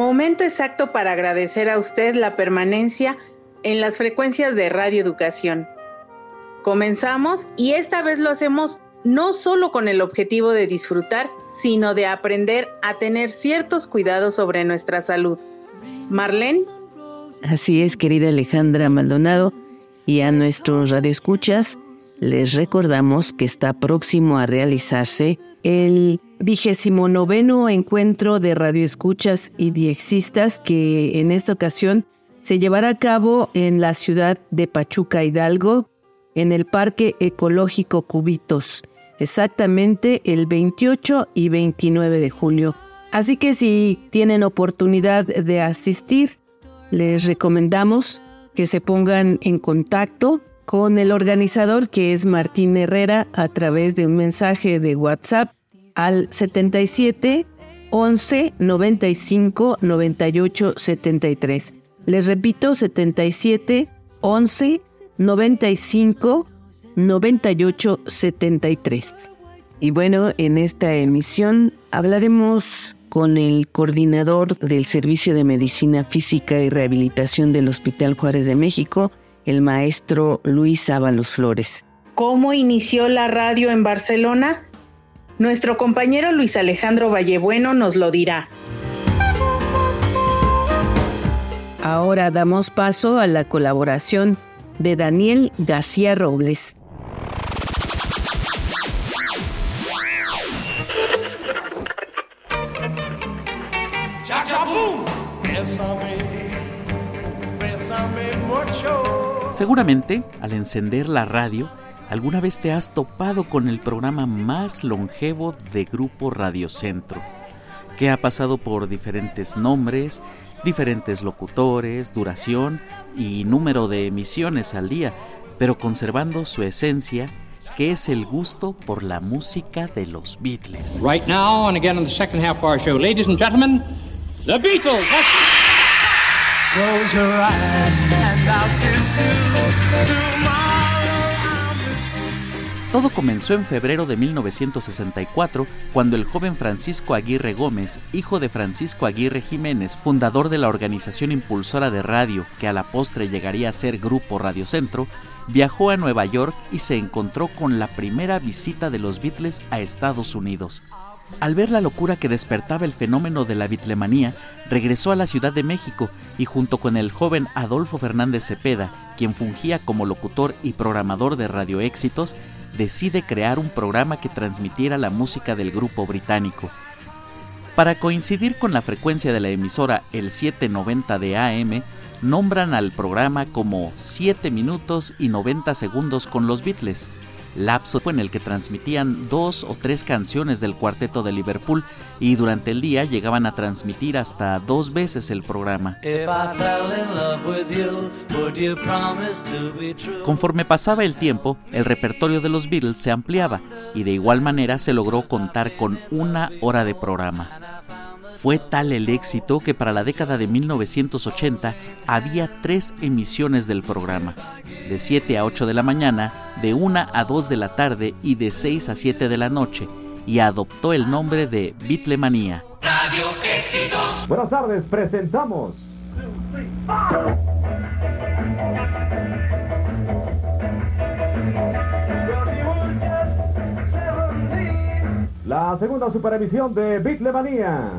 Momento exacto para agradecer a usted la permanencia en las frecuencias de Radio Educación. Comenzamos y esta vez lo hacemos no solo con el objetivo de disfrutar, sino de aprender a tener ciertos cuidados sobre nuestra salud. Marlene. Así es, querida Alejandra Maldonado, y a nuestros radioescuchas les recordamos que está próximo a realizarse el vigésimo noveno encuentro de radioescuchas y diexistas que en esta ocasión se llevará a cabo en la ciudad de Pachuca Hidalgo, en el Parque Ecológico Cubitos, exactamente el 28 y 29 de julio. Así que si tienen oportunidad de asistir, les recomendamos que se pongan en contacto con el organizador que es Martín Herrera a través de un mensaje de WhatsApp al 77 11 95 98 73. Les repito, 77 11 95 98 73. Y bueno, en esta emisión hablaremos con el coordinador del Servicio de Medicina Física y Rehabilitación del Hospital Juárez de México, el maestro Luis Ábalos Flores. ¿Cómo inició la radio en Barcelona? Nuestro compañero Luis Alejandro Vallebueno nos lo dirá. Ahora damos paso a la colaboración de Daniel García Robles. Seguramente, al encender la radio, alguna vez te has topado con el programa más longevo de Grupo Radiocentro, que ha pasado por diferentes nombres, diferentes locutores, duración y número de emisiones al día, pero conservando su esencia, que es el gusto por la música de los Beatles. Right now and again in the second half of our show, ladies and gentlemen, the Beatles. Close your eyes and Todo comenzó en febrero de 1964, cuando el joven Francisco Aguirre Gómez, hijo de Francisco Aguirre Jiménez, fundador de la organización impulsora de radio que a la postre llegaría a ser Grupo Radio Centro, viajó a Nueva York y se encontró con la primera visita de los Beatles a Estados Unidos. Al ver la locura que despertaba el fenómeno de la bitlemanía, regresó a la Ciudad de México y junto con el joven Adolfo Fernández Cepeda, quien fungía como locutor y programador de Radio Éxitos, decide crear un programa que transmitiera la música del grupo británico. Para coincidir con la frecuencia de la emisora el 790 de AM, nombran al programa como 7 minutos y 90 segundos con los Beatles, lapso en el que transmitían dos o tres canciones del cuarteto de Liverpool y durante el día llegaban a transmitir hasta dos veces el programa. Conforme pasaba el tiempo, el repertorio de los Beatles se ampliaba y de igual manera se logró contar con una hora de programa. Fue tal el éxito que para la década de 1980 había tres emisiones del programa, de 7 a 8 de la mañana, de 1 a 2 de la tarde y de 6 a 7 de la noche, y adoptó el nombre de Bitlemanía. Radio Éxitos. Buenas tardes, presentamos. La segunda superemisión de Bitlemanía.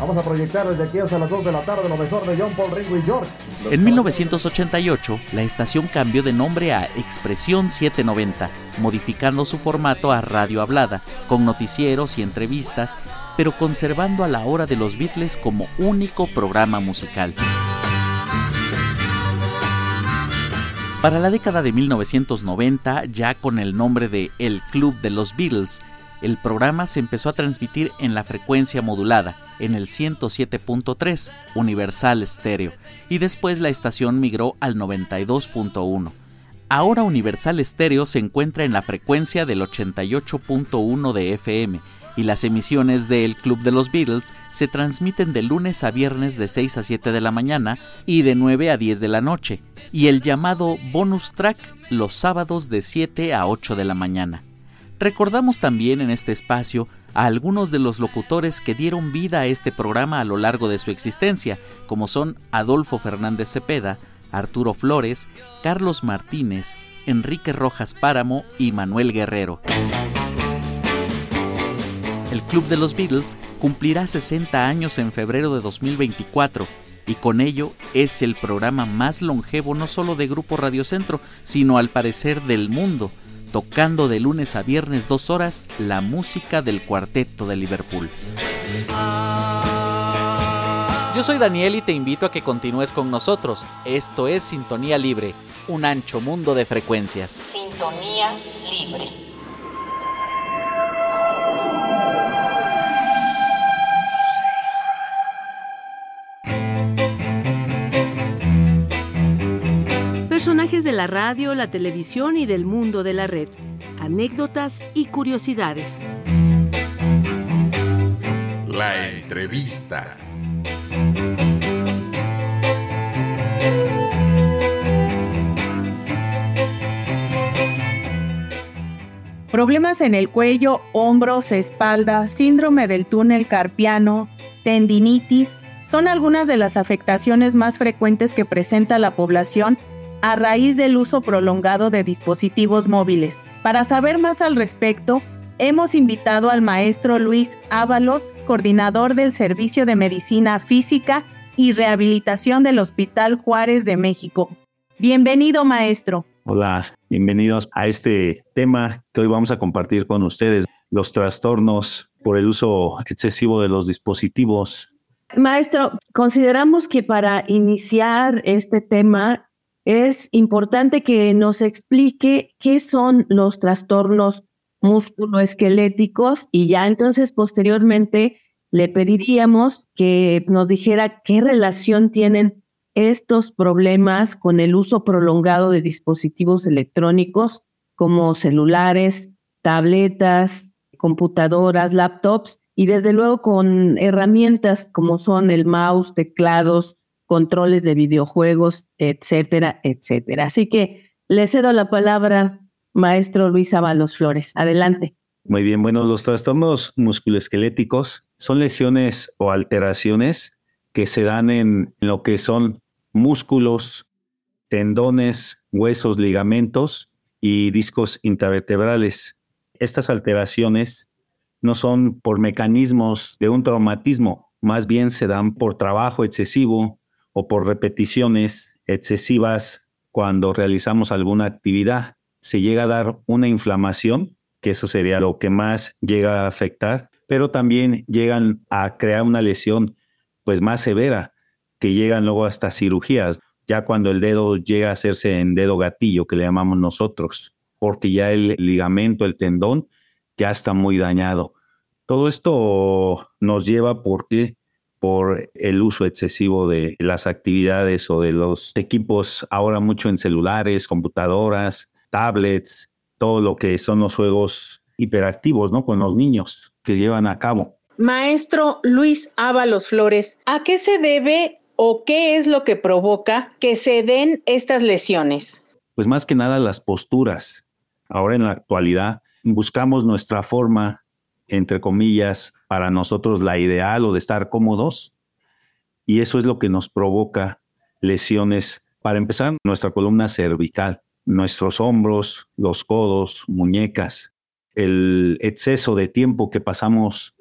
Vamos a proyectar desde aquí hasta las 2 de la tarde lo mejor de John Paul Ringo y George. En 1988, la estación cambió de nombre a Expresión 790, modificando su formato a radio hablada, con noticieros y entrevistas, pero conservando a la hora de los Beatles como único programa musical. Para la década de 1990, ya con el nombre de El Club de los Beatles, el programa se empezó a transmitir en la frecuencia modulada, en el 107.3, Universal Stereo, y después la estación migró al 92.1. Ahora Universal Stereo se encuentra en la frecuencia del 88.1 de FM y las emisiones de El Club de los Beatles se transmiten de lunes a viernes de 6 a 7 de la mañana y de 9 a 10 de la noche, y el llamado bonus track los sábados de 7 a 8 de la mañana. Recordamos también en este espacio a algunos de los locutores que dieron vida a este programa a lo largo de su existencia, como son Adolfo Fernández Cepeda, Arturo Flores, Carlos Martínez, Enrique Rojas Páramo y Manuel Guerrero. El Club de los Beatles cumplirá 60 años en febrero de 2024 y con ello es el programa más longevo no solo de Grupo Radio Centro, sino al parecer del mundo, tocando de lunes a viernes dos horas la música del cuarteto de Liverpool. Yo soy Daniel y te invito a que continúes con nosotros. Esto es Sintonía Libre, un ancho mundo de frecuencias. Sintonía Libre. Personajes de la radio, la televisión y del mundo de la red. Anécdotas y curiosidades. La entrevista. Problemas en el cuello, hombros, espalda, síndrome del túnel carpiano, tendinitis, son algunas de las afectaciones más frecuentes que presenta la población a raíz del uso prolongado de dispositivos móviles. Para saber más al respecto, hemos invitado al maestro Luis Ábalos, coordinador del Servicio de Medicina Física y Rehabilitación del Hospital Juárez de México. Bienvenido, maestro. Hola, bienvenidos a este tema que hoy vamos a compartir con ustedes, los trastornos por el uso excesivo de los dispositivos. Maestro, consideramos que para iniciar este tema es importante que nos explique qué son los trastornos musculoesqueléticos y ya entonces posteriormente le pediríamos que nos dijera qué relación tienen estos problemas con el uso prolongado de dispositivos electrónicos como celulares, tabletas, computadoras, laptops y desde luego con herramientas como son el mouse, teclados, controles de videojuegos, etcétera, etcétera. Así que le cedo la palabra, maestro Luis Avalos Flores. Adelante. Muy bien, bueno, los trastornos musculoesqueléticos son lesiones o alteraciones que se dan en lo que son músculos, tendones, huesos, ligamentos y discos intervertebrales. Estas alteraciones no son por mecanismos de un traumatismo, más bien se dan por trabajo excesivo o por repeticiones excesivas cuando realizamos alguna actividad. Se llega a dar una inflamación, que eso sería lo que más llega a afectar, pero también llegan a crear una lesión pues más severa, que llegan luego hasta cirugías, ya cuando el dedo llega a hacerse en dedo gatillo, que le llamamos nosotros, porque ya el ligamento, el tendón, ya está muy dañado. Todo esto nos lleva porque por el uso excesivo de las actividades o de los equipos ahora mucho en celulares, computadoras, tablets, todo lo que son los juegos hiperactivos, ¿no? Con los niños que llevan a cabo. Maestro Luis Ábalos Flores, ¿a qué se debe o qué es lo que provoca que se den estas lesiones? Pues más que nada las posturas. Ahora en la actualidad buscamos nuestra forma, entre comillas, para nosotros la ideal o de estar cómodos. Y eso es lo que nos provoca lesiones. Para empezar, nuestra columna cervical, nuestros hombros, los codos, muñecas, el exceso de tiempo que pasamos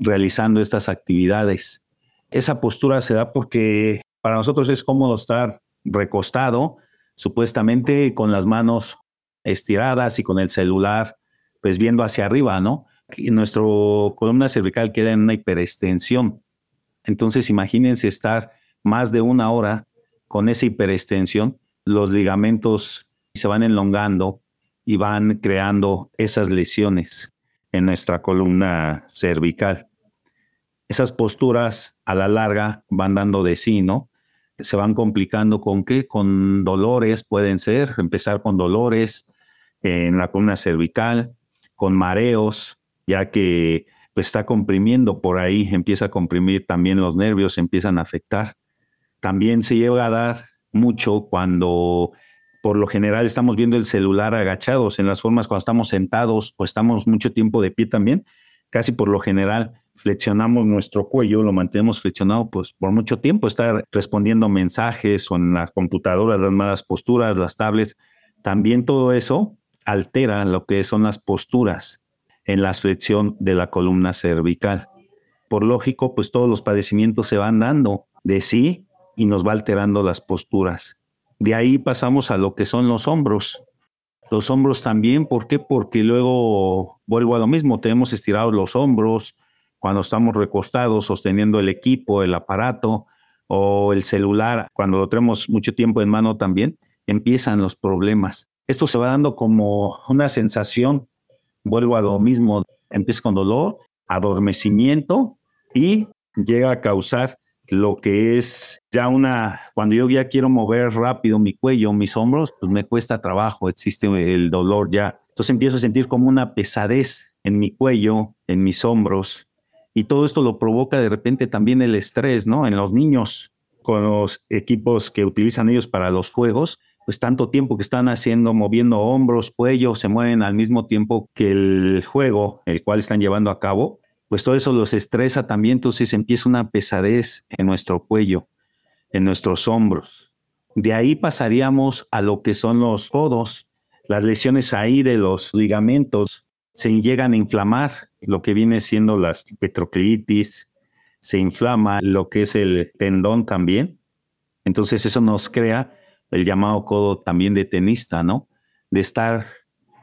realizando estas actividades esa postura se da porque para nosotros es cómodo estar recostado, supuestamente con las manos estiradas y con el celular, pues viendo hacia arriba, ¿no? Y nuestra columna cervical queda en una hiperextensión. Entonces, imagínense estar más de una hora con esa hiperextensión, los ligamentos se van enlongando y van creando esas lesiones. en nuestra columna cervical. Esas posturas a la larga van dando de sí, ¿no? Se van complicando con qué? Con dolores pueden ser, empezar con dolores en la columna cervical, con mareos, ya que pues, está comprimiendo por ahí, empieza a comprimir también los nervios, empiezan a afectar. También se llega a dar mucho cuando por lo general estamos viendo el celular agachados en las formas cuando estamos sentados o estamos mucho tiempo de pie también, casi por lo general flexionamos nuestro cuello, lo mantenemos flexionado pues por mucho tiempo, estar respondiendo mensajes o en las computadoras, las malas posturas, las tablets, también todo eso altera lo que son las posturas en la flexión de la columna cervical. Por lógico, pues todos los padecimientos se van dando de sí y nos va alterando las posturas. De ahí pasamos a lo que son los hombros. Los hombros también, ¿por qué? Porque luego vuelvo a lo mismo, tenemos estirados los hombros cuando estamos recostados sosteniendo el equipo, el aparato o el celular, cuando lo tenemos mucho tiempo en mano también, empiezan los problemas. Esto se va dando como una sensación, vuelvo a lo mismo, empieza con dolor, adormecimiento y llega a causar lo que es ya una, cuando yo ya quiero mover rápido mi cuello, mis hombros, pues me cuesta trabajo, existe el dolor ya. Entonces empiezo a sentir como una pesadez en mi cuello, en mis hombros, y todo esto lo provoca de repente también el estrés, ¿no? En los niños, con los equipos que utilizan ellos para los juegos, pues tanto tiempo que están haciendo, moviendo hombros, cuello, se mueven al mismo tiempo que el juego, el cual están llevando a cabo, pues todo eso los estresa también, entonces empieza una pesadez en nuestro cuello, en nuestros hombros. De ahí pasaríamos a lo que son los codos, las lesiones ahí de los ligamentos se llegan a inflamar, lo que viene siendo las petroclitis, se inflama lo que es el tendón también. Entonces eso nos crea el llamado codo también de tenista, ¿no? De estar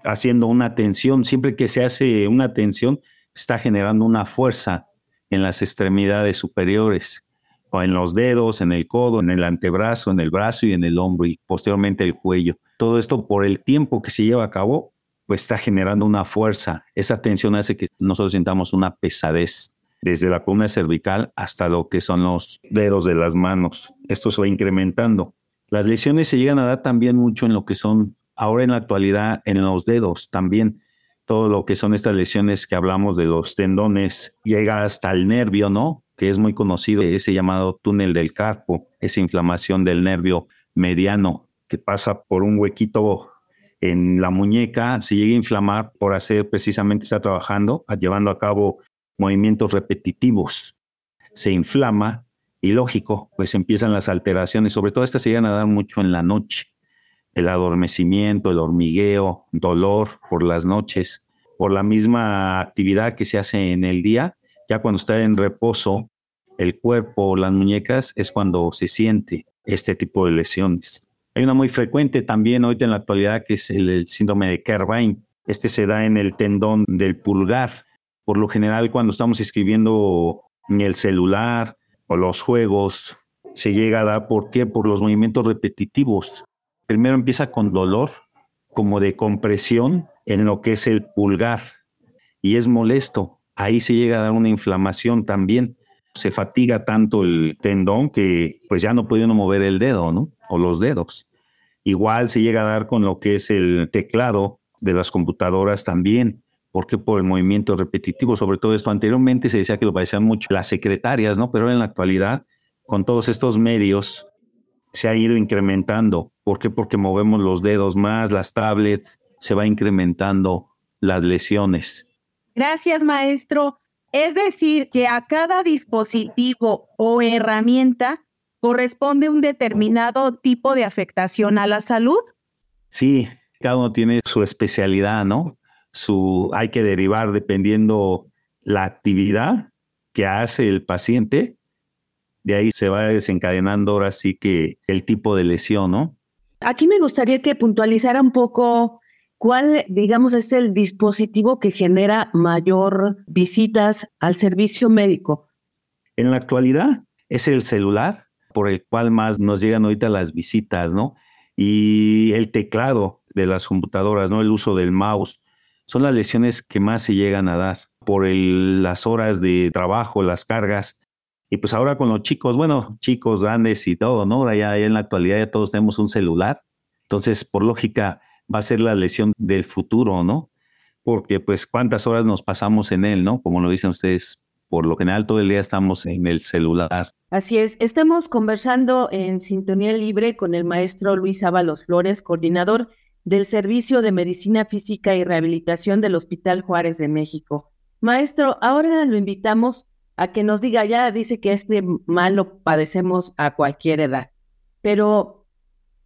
haciendo una tensión, siempre que se hace una tensión, está generando una fuerza en las extremidades superiores, o en los dedos, en el codo, en el antebrazo, en el brazo y en el hombro y posteriormente el cuello. Todo esto por el tiempo que se lleva a cabo, pues está generando una fuerza. Esa tensión hace que nosotros sintamos una pesadez desde la columna cervical hasta lo que son los dedos de las manos. Esto se va incrementando. Las lesiones se llegan a dar también mucho en lo que son, ahora en la actualidad, en los dedos también todo lo que son estas lesiones que hablamos de los tendones, llega hasta el nervio, ¿no? Que es muy conocido, ese llamado túnel del carpo, esa inflamación del nervio mediano que pasa por un huequito en la muñeca, se llega a inflamar por hacer precisamente, está trabajando, llevando a cabo movimientos repetitivos. Se inflama y lógico, pues empiezan las alteraciones, sobre todo estas se llegan a dar mucho en la noche el adormecimiento, el hormigueo, dolor por las noches, por la misma actividad que se hace en el día, ya cuando está en reposo el cuerpo, las muñecas, es cuando se siente este tipo de lesiones. Hay una muy frecuente también hoy en la actualidad que es el, síndrome de Kerbein. Este se da en el tendón del pulgar. Por lo general, cuando estamos escribiendo en el celular o los juegos, se llega a dar, ¿por qué? Por los movimientos repetitivos primero empieza con dolor, como de compresión en lo que es el pulgar, y es molesto. Ahí se llega a dar una inflamación también. Se fatiga tanto el tendón que pues ya no puede uno mover el dedo, ¿no? O los dedos. Igual se llega a dar con lo que es el teclado de las computadoras también, porque por el movimiento repetitivo, sobre todo esto anteriormente se decía que lo padecían mucho las secretarias, ¿no? Pero en la actualidad, con todos estos medios, se ha ido incrementando. ¿Por qué? Porque movemos los dedos más, las tablets, se va incrementando las lesiones. Gracias, maestro. Es decir, que a cada dispositivo o herramienta corresponde un determinado tipo de afectación a la salud. Sí, cada uno tiene su especialidad, ¿no? Su, hay que derivar dependiendo la actividad que hace el paciente de ahí se va desencadenando ahora sí que el tipo de lesión, ¿no? Aquí me gustaría que puntualizara un poco cuál, digamos, es el dispositivo que genera mayor visitas al servicio médico. En la actualidad es el celular por el cual más nos llegan ahorita las visitas, ¿no? Y el teclado de las computadoras, ¿no? El uso del mouse. Son las lesiones que más se llegan a dar por las horas de trabajo, las cargas. Y pues ahora con los chicos, bueno, chicos grandes y todo, ¿no? Ahora ya, en la actualidad ya todos tenemos un celular. Entonces, por lógica, va a ser la lesión del futuro, ¿no? Porque pues cuántas horas nos pasamos en él, ¿no? Como lo dicen ustedes, por lo general todo el día estamos en el celular. Así es, estamos conversando en sintonía libre con el maestro Luis Ábalos Flores, coordinador del Servicio de Medicina Física y Rehabilitación del Hospital Juárez de México. Maestro, ahora lo invitamos a que nos diga, ya dice que este mal lo padecemos a cualquier edad, pero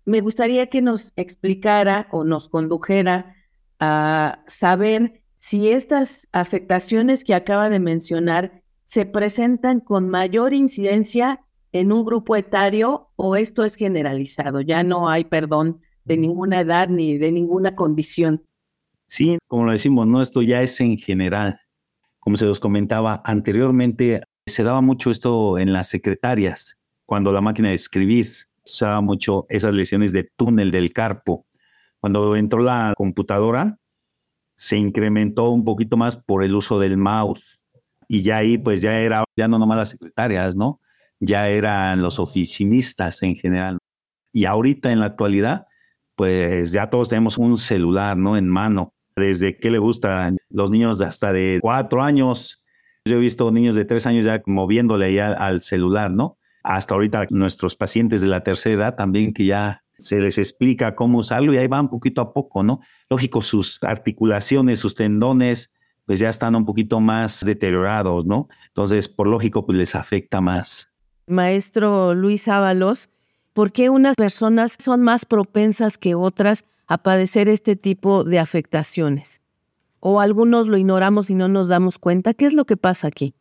me gustaría que nos explicara o nos condujera a saber si estas afectaciones que acaba de mencionar se presentan con mayor incidencia en un grupo etario o esto es generalizado, ya no hay perdón de ninguna edad ni de ninguna condición. Sí, como lo decimos, no, esto ya es en general. Como se los comentaba anteriormente, se daba mucho esto en las secretarias, cuando la máquina de escribir usaba mucho esas lesiones de túnel del carpo. Cuando entró la computadora, se incrementó un poquito más por el uso del mouse. Y ya ahí, pues ya era, ya no nomás las secretarias, ¿no? Ya eran los oficinistas en general. Y ahorita en la actualidad, pues ya todos tenemos un celular, ¿no? En mano. Desde que le gusta los niños hasta de cuatro años. Yo he visto niños de tres años ya moviéndole ya al celular, ¿no? Hasta ahorita nuestros pacientes de la tercera edad también que ya se les explica cómo usarlo y ahí van poquito a poco, ¿no? Lógico, sus articulaciones, sus tendones, pues ya están un poquito más deteriorados, ¿no? Entonces, por lógico, pues les afecta más. Maestro Luis Ábalos, ¿por qué unas personas son más propensas que otras a padecer este tipo de afectaciones? ¿O algunos lo ignoramos y no nos damos cuenta? ¿Qué es lo que pasa aquí?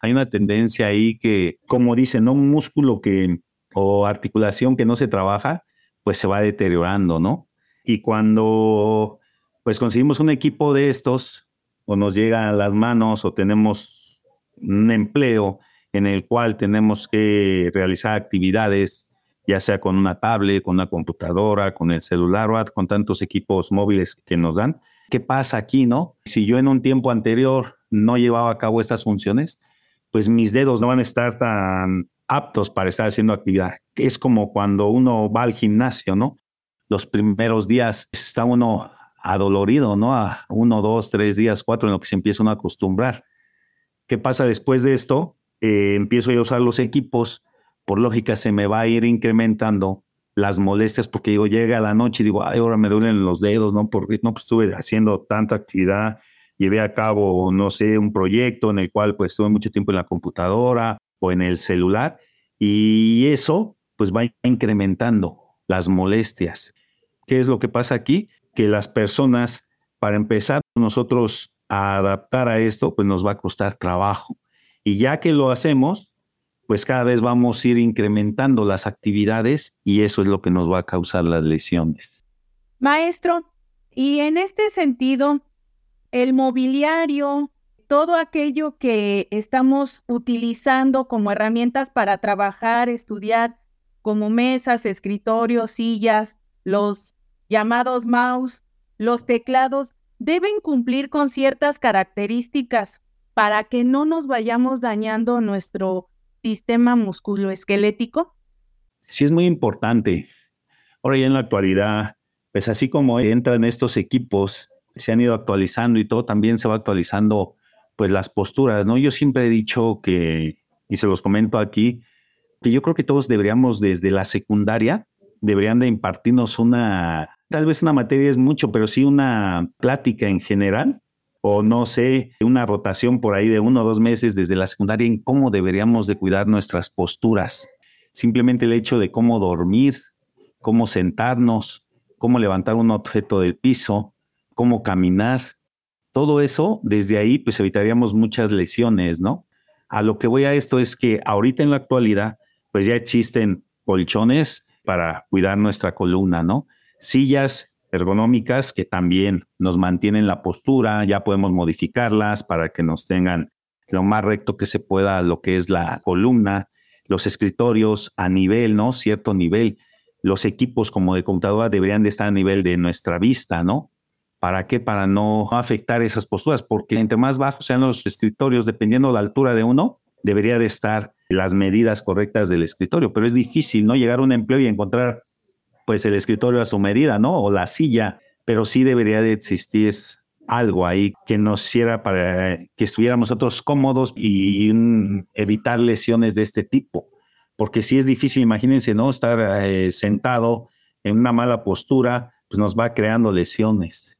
Hay una tendencia ahí que, como dicen, ¿no? un músculo que o articulación que no se trabaja, pues se va deteriorando, ¿no? Y cuando pues conseguimos un equipo de estos, o nos llega a las manos, o tenemos un empleo en el cual tenemos que realizar actividades ya sea con una tablet, con una computadora, con el celular o con tantos equipos móviles que nos dan. ¿Qué pasa aquí, no? Si yo en un tiempo anterior no llevaba a cabo estas funciones, pues mis dedos no van a estar tan aptos para estar haciendo actividad. Es como cuando uno va al gimnasio, ¿no? Los primeros días está uno adolorido, ¿no? A uno, dos, tres días, cuatro, en lo que se empieza uno a acostumbrar. ¿Qué pasa después de esto? Eh, empiezo a usar los equipos por lógica se me va a ir incrementando las molestias porque digo, llega la noche y digo, ahora me duelen los dedos, ¿no? Porque no pues, estuve haciendo tanta actividad, llevé a cabo, no sé, un proyecto en el cual pues estuve mucho tiempo en la computadora o en el celular y eso pues va incrementando las molestias. ¿Qué es lo que pasa aquí? Que las personas, para empezar nosotros a adaptar a esto, pues nos va a costar trabajo. Y ya que lo hacemos, pues cada vez vamos a ir incrementando las actividades y eso es lo que nos va a causar las lesiones. Maestro, y en este sentido, el mobiliario, todo aquello que estamos utilizando como herramientas para trabajar, estudiar, como mesas, escritorios, sillas, los llamados mouse, los teclados, deben cumplir con ciertas características para que no nos vayamos dañando nuestro sistema musculoesquelético? Sí, es muy importante. Ahora ya en la actualidad, pues así como entran estos equipos, se han ido actualizando y todo, también se va actualizando pues las posturas, ¿no? Yo siempre he dicho que, y se los comento aquí, que yo creo que todos deberíamos desde la secundaria, deberían de impartirnos una, tal vez una materia es mucho, pero sí una plática en general o no sé, una rotación por ahí de uno o dos meses desde la secundaria en cómo deberíamos de cuidar nuestras posturas. Simplemente el hecho de cómo dormir, cómo sentarnos, cómo levantar un objeto del piso, cómo caminar. Todo eso, desde ahí, pues evitaríamos muchas lesiones, ¿no? A lo que voy a esto es que ahorita en la actualidad, pues ya existen colchones para cuidar nuestra columna, ¿no? Sillas ergonómicas que también nos mantienen la postura, ya podemos modificarlas para que nos tengan lo más recto que se pueda lo que es la columna, los escritorios a nivel, ¿no? Cierto nivel. Los equipos como de computadora deberían de estar a nivel de nuestra vista, ¿no? ¿Para qué? Para no afectar esas posturas, porque entre más bajos sean los escritorios, dependiendo la altura de uno, debería de estar las medidas correctas del escritorio, pero es difícil, ¿no? Llegar a un empleo y encontrar, pues, el escritorio a su medida, ¿no? O la silla, pero sí debería de existir algo ahí que nos hiciera para que estuviéramos nosotros cómodos y, evitar lesiones de este tipo. Porque si es difícil, imagínense, ¿no? Estar eh, sentado en una mala postura, pues nos va creando lesiones.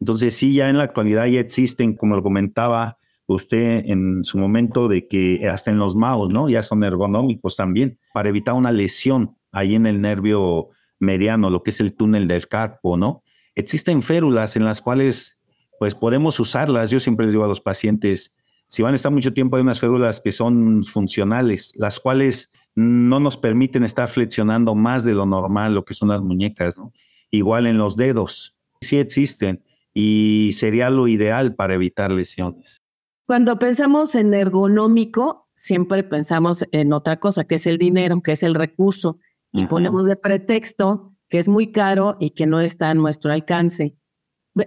Entonces, sí, ya en la actualidad ya existen, como lo comentaba usted en su momento, de que hasta en los mouse, ¿no? Ya son ergonómicos también, para evitar una lesión ahí en el nervio mediano, lo que es el túnel del carpo, ¿no? Existen férulas en las cuales pues podemos usarlas. Yo siempre les digo a los pacientes, si van a estar mucho tiempo, hay unas férulas que son funcionales, las cuales no nos permiten estar flexionando más de lo normal, lo que son las muñecas, ¿no? Igual en los dedos, sí existen y sería lo ideal para evitar lesiones. Cuando pensamos en ergonómico, siempre pensamos en otra cosa, que es el dinero, que es el recurso, y ponemos de pretexto que es muy caro y que no está a nuestro alcance.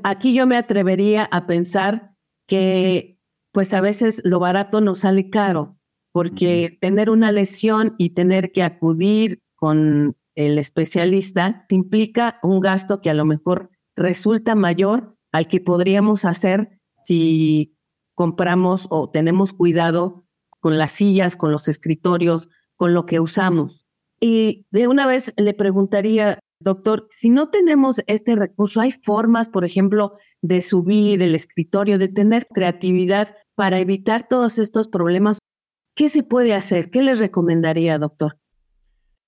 Aquí yo me atrevería a pensar que pues a veces lo barato nos sale caro, porque tener una lesión y tener que acudir con el especialista implica un gasto que a lo mejor resulta mayor al que podríamos hacer si compramos o tenemos cuidado con las sillas, con los escritorios, con lo que usamos. Y de una vez le preguntaría, Doctor, si no tenemos este recurso, ¿hay formas, por ejemplo, de subir el escritorio, de tener creatividad para evitar todos estos problemas? ¿Qué se puede hacer? ¿Qué les recomendaría, doctor?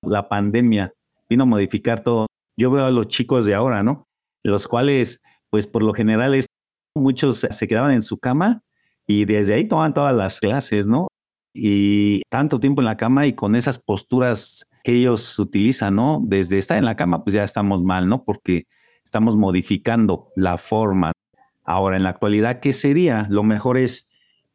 La pandemia vino a modificar todo. Yo veo a los chicos de ahora, ¿no? Los cuales, pues por lo general, es, muchos se quedaban en su cama y desde ahí toman todas las clases, ¿no? Y tanto tiempo en la cama y con esas posturas que ellos utilizan, ¿no? Desde estar en la cama, pues ya estamos mal, ¿no? Porque estamos modificando la forma. Ahora, en la actualidad, ¿qué sería? Lo mejor es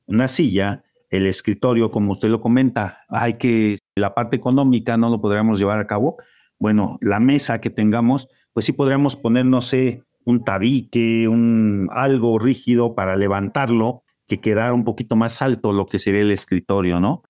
una silla, el escritorio, como usted lo comenta, hay que, la parte económica no lo podríamos llevar a cabo. Bueno, la mesa que tengamos, pues sí podríamos poner, no sé, un tabique, un algo rígido para levantarlo, que quedara un poquito más alto lo que sería el escritorio, ¿no?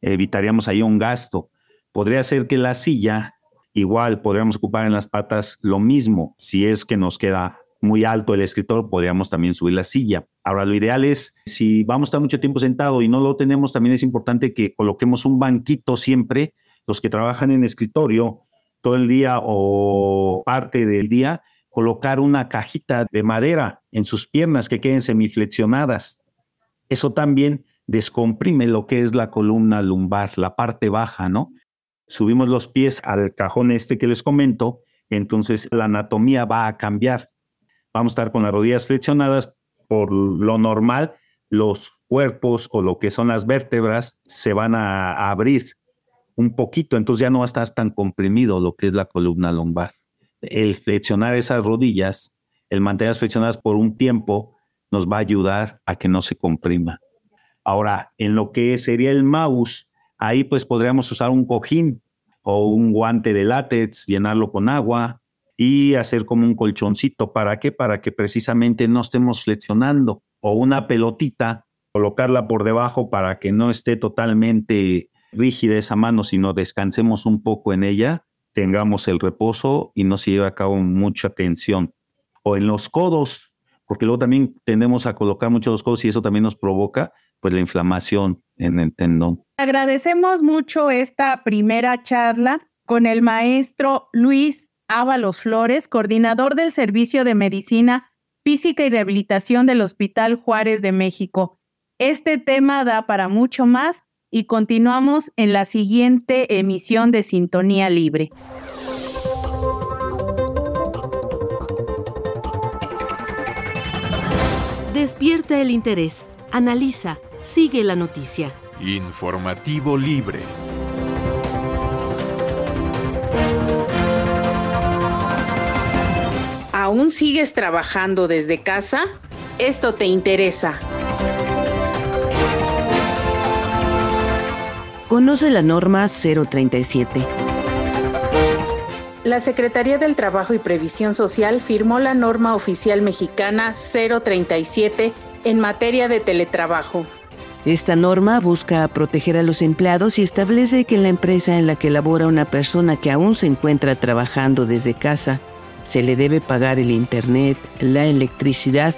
Evitaríamos ahí un gasto. Podría ser que la silla, igual podríamos ocupar en las patas lo mismo. Si es que nos queda muy alto el escritor, podríamos también subir la silla. Ahora, lo ideal es, si vamos a estar mucho tiempo sentado y no lo tenemos, también es importante que coloquemos un banquito siempre. Los que trabajan en escritorio todo el día o parte del día, colocar una cajita de madera en sus piernas que queden semiflexionadas. Eso también descomprime lo que es la columna lumbar, la parte baja, ¿no? Subimos los pies al cajón este que les comento, entonces la anatomía va a cambiar. Vamos a estar con las rodillas flexionadas. Por lo normal, los cuerpos o lo que son las vértebras se van a abrir un poquito, entonces ya no va a estar tan comprimido lo que es la columna lumbar. El flexionar esas rodillas, el mantenerlas flexionadas por un tiempo, nos va a ayudar a que no se comprima. Ahora, en lo que sería el mouse, Ahí pues podríamos usar un cojín o un guante de látex, llenarlo con agua y hacer como un colchoncito. ¿Para qué? Para que precisamente no estemos flexionando. O una pelotita, colocarla por debajo para que no esté totalmente rígida esa mano, sino descansemos un poco en ella, tengamos el reposo y no se lleve a cabo mucha tensión. O en los codos, porque luego también tendemos a colocar mucho los codos y eso también nos provoca pues la inflamación en el tendón. Agradecemos mucho esta primera charla con el maestro Luis Ábalos Flores, coordinador del Servicio de Medicina Física y Rehabilitación del Hospital Juárez de México. Este tema da para mucho más y continuamos en la siguiente emisión de Sintonía Libre. Despierta el interés, analiza Sigue la noticia. Informativo libre. ¿Aún sigues trabajando desde casa? Esto te interesa. Conoce la norma 037 la Secretaría del Trabajo y Previsión Social firmó la norma oficial mexicana 037 en materia de teletrabajo. Esta norma busca proteger a los empleados y establece que la empresa en la que labora una persona que aún se encuentra trabajando desde casa se le debe pagar el internet, la electricidad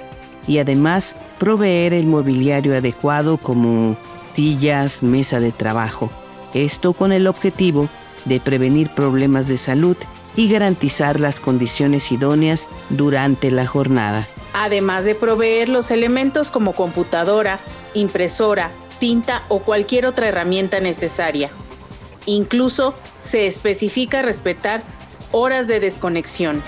y además proveer el mobiliario adecuado como sillas, mesa de trabajo. Esto con el objetivo de prevenir problemas de salud y garantizar las condiciones idóneas durante la jornada. Además de proveer los elementos como computadora, impresora, tinta o cualquier otra herramienta necesaria. Incluso se especifica respetar horas de desconexión.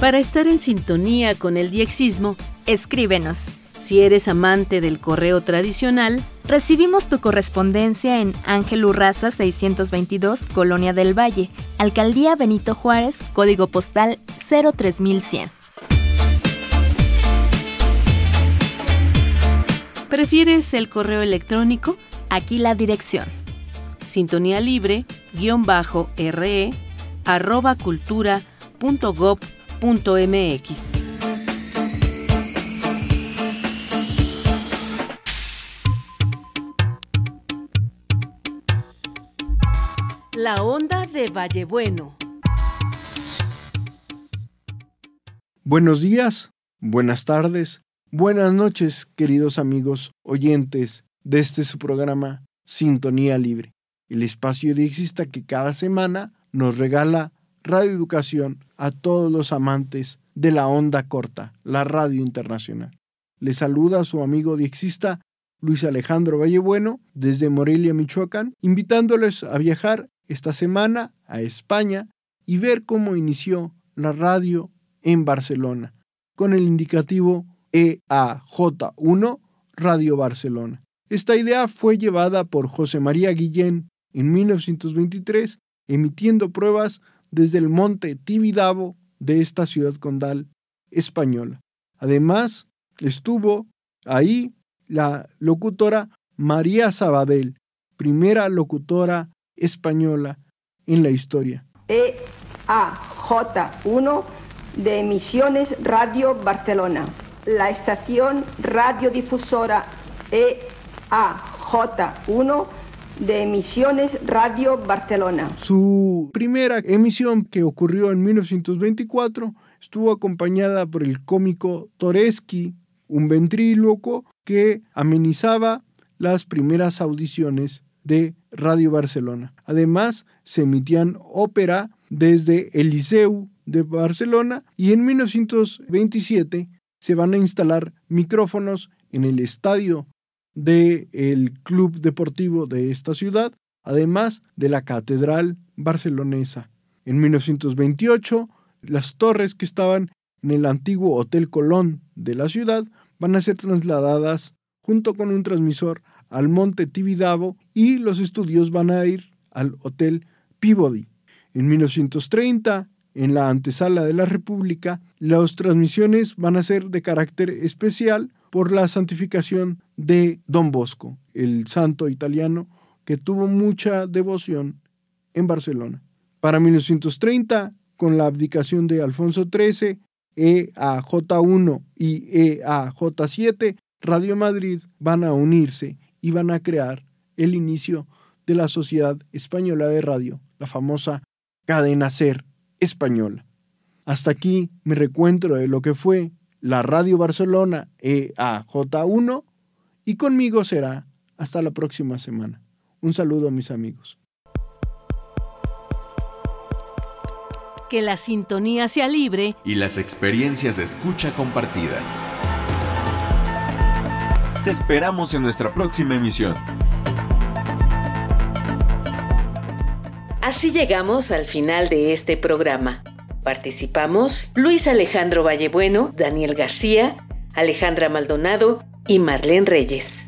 Para estar en sintonía con el diexismo, escríbenos. Si eres amante del correo tradicional, recibimos tu correspondencia en Ángel Urraza 622, Colonia del Valle, Alcaldía Benito Juárez, código postal 03100. ¿Prefieres el correo electrónico? Aquí la dirección. Sintonía libre, guion bajo, re, arroba cultura punto gov punto mx. La onda de Vallebueno. Buenos días, buenas tardes, Buenas noches, queridos amigos oyentes de este su programa Sintonía Libre, el espacio diexista que cada semana nos regala radioeducación a todos los amantes de la onda corta, la radio internacional. Le saluda su amigo diexista Luis Alejandro Vallebueno desde Morelia, Michoacán, invitándoles a viajar esta semana a España y ver cómo inició la radio en Barcelona, con el indicativo EAJ1 Radio Barcelona. Esta idea fue llevada por José María Guillén en 1923, emitiendo pruebas desde el monte Tibidabo de esta ciudad condal española. Además, estuvo ahí la locutora María Sabadell, primera locutora española en la historia. EAJ1 de Emisiones Radio Barcelona la estación radiodifusora EAJ1 de Emisiones Radio Barcelona. Su primera emisión, que ocurrió en 1924, estuvo acompañada por el cómico Toreski, un ventríloco que amenizaba las primeras audiciones de Radio Barcelona. Además, se emitían ópera desde el Liceu de Barcelona y en 1927 se van a instalar micrófonos en el estadio del club deportivo de esta ciudad, además de la catedral barcelonesa. En 1928, las torres que estaban en el antiguo Hotel Colón de la ciudad van a ser trasladadas junto con un transmisor al Monte Tibidabo y los estudios van a ir al Hotel Peabody. En 1930, en la antesala de la República, las transmisiones van a ser de carácter especial por la santificación de Don Bosco, el santo italiano que tuvo mucha devoción en Barcelona. Para 1930, con la abdicación de Alfonso XIII, EAJ1 y EAJ7, Radio Madrid van a unirse y van a crear el inicio de la Sociedad Española de Radio, la famosa cadena SER española. Hasta aquí mi recuentro de lo que fue la Radio Barcelona EAJ1 y conmigo será hasta la próxima semana. Un saludo a mis amigos. Que la sintonía sea libre y las experiencias de escucha compartidas. Te esperamos en nuestra próxima emisión. Así llegamos al final de este programa. Participamos Luis Alejandro Vallebueno, Daniel García, Alejandra Maldonado y Marlene Reyes.